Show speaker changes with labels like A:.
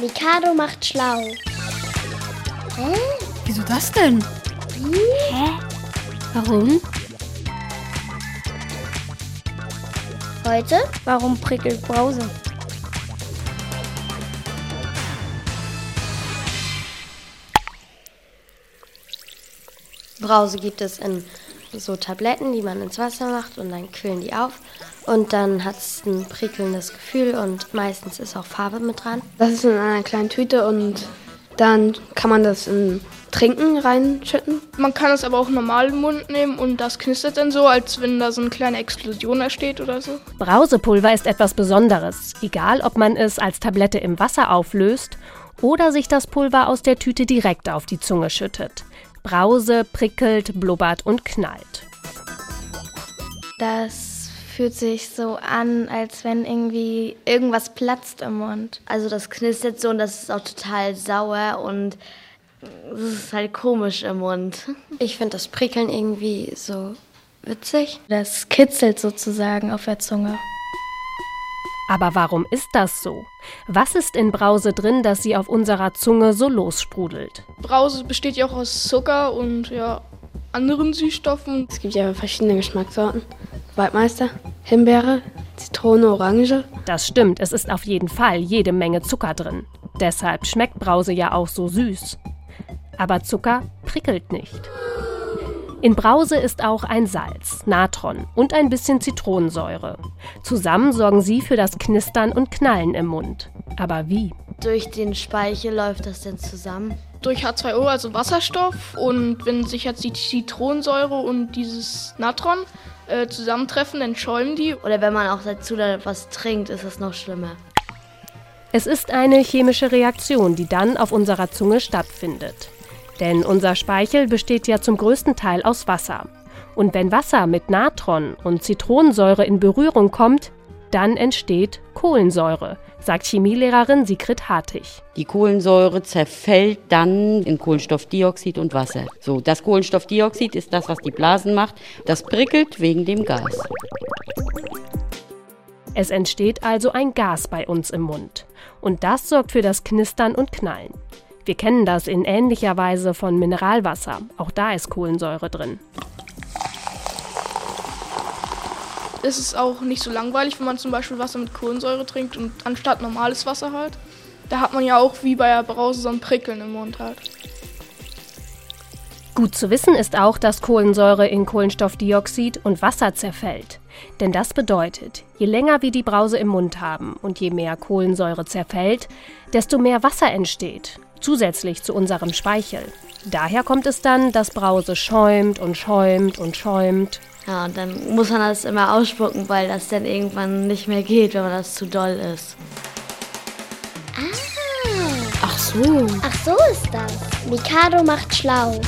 A: Mikado macht schlau.
B: Hä? Wieso das denn?
A: Wie? Hä?
B: Warum?
A: Heute? Warum prickelt Brause?
C: Brause gibt es in so Tabletten, die man ins Wasser macht und dann kühlen die auf. Und dann hat es ein prickelndes Gefühl und meistens ist auch Farbe mit dran.
D: Das ist in einer kleinen Tüte und dann kann man das in Trinken reinschütten.
E: Man kann es aber auch normal im Mund nehmen und das knistert dann so, als wenn da so eine kleine Explosion entsteht oder so.
F: Brausepulver ist etwas Besonderes, egal ob man es als Tablette im Wasser auflöst oder sich das Pulver aus der Tüte direkt auf die Zunge schüttet. Brause prickelt, blubbert und knallt.
G: Das fühlt sich so an, als wenn irgendwie irgendwas platzt im Mund.
C: Also das knistert so und das ist auch total sauer und es ist halt komisch im Mund. Ich finde das Prickeln irgendwie so witzig.
G: Das kitzelt sozusagen auf der Zunge.
F: Aber warum ist das so? Was ist in Brause drin, dass sie auf unserer Zunge so lossprudelt?
E: Brause besteht ja auch aus Zucker und ja, anderen Süßstoffen.
D: Es gibt ja verschiedene Geschmackssorten. Waldmeister, Himbeere, Zitrone, Orange.
F: Das stimmt, es ist auf jeden Fall jede Menge Zucker drin. Deshalb schmeckt Brause ja auch so süß. Aber Zucker prickelt nicht. In Brause ist auch ein Salz, Natron und ein bisschen Zitronensäure. Zusammen sorgen sie für das Knistern und Knallen im Mund. Aber wie?
C: Durch den Speichel läuft das denn zusammen?
E: Durch H2O, also Wasserstoff. Und wenn sich jetzt die Zitronensäure und dieses Natron äh, zusammentreffen, dann schäumen die.
C: Oder wenn man auch dazu da was trinkt, ist das noch schlimmer.
F: Es ist eine chemische Reaktion, die dann auf unserer Zunge stattfindet. Denn unser Speichel besteht ja zum größten Teil aus Wasser. Und wenn Wasser mit Natron und Zitronensäure in Berührung kommt, dann entsteht Kohlensäure, sagt Chemielehrerin Sigrid Hartig.
H: Die Kohlensäure zerfällt dann in Kohlenstoffdioxid und Wasser. So, das Kohlenstoffdioxid ist das, was die Blasen macht. Das prickelt wegen dem Gas.
F: Es entsteht also ein Gas bei uns im Mund. Und das sorgt für das Knistern und Knallen. Wir kennen das in ähnlicher Weise von Mineralwasser. Auch da ist Kohlensäure drin.
E: Es ist auch nicht so langweilig, wenn man zum Beispiel Wasser mit Kohlensäure trinkt und anstatt normales Wasser halt. Da hat man ja auch wie bei der Brause so ein Prickeln im Mund halt.
F: Gut zu wissen ist auch, dass Kohlensäure in Kohlenstoffdioxid und Wasser zerfällt. Denn das bedeutet, je länger wir die Brause im Mund haben und je mehr Kohlensäure zerfällt, desto mehr Wasser entsteht zusätzlich zu unserem Speichel. Daher kommt es dann, dass Brause schäumt und schäumt und schäumt.
C: Ja, und dann muss man das immer ausspucken, weil das dann irgendwann nicht mehr geht, wenn man das zu doll ist.
A: Ah.
D: Ach so.
A: Ach so ist das. Mikado macht schlau.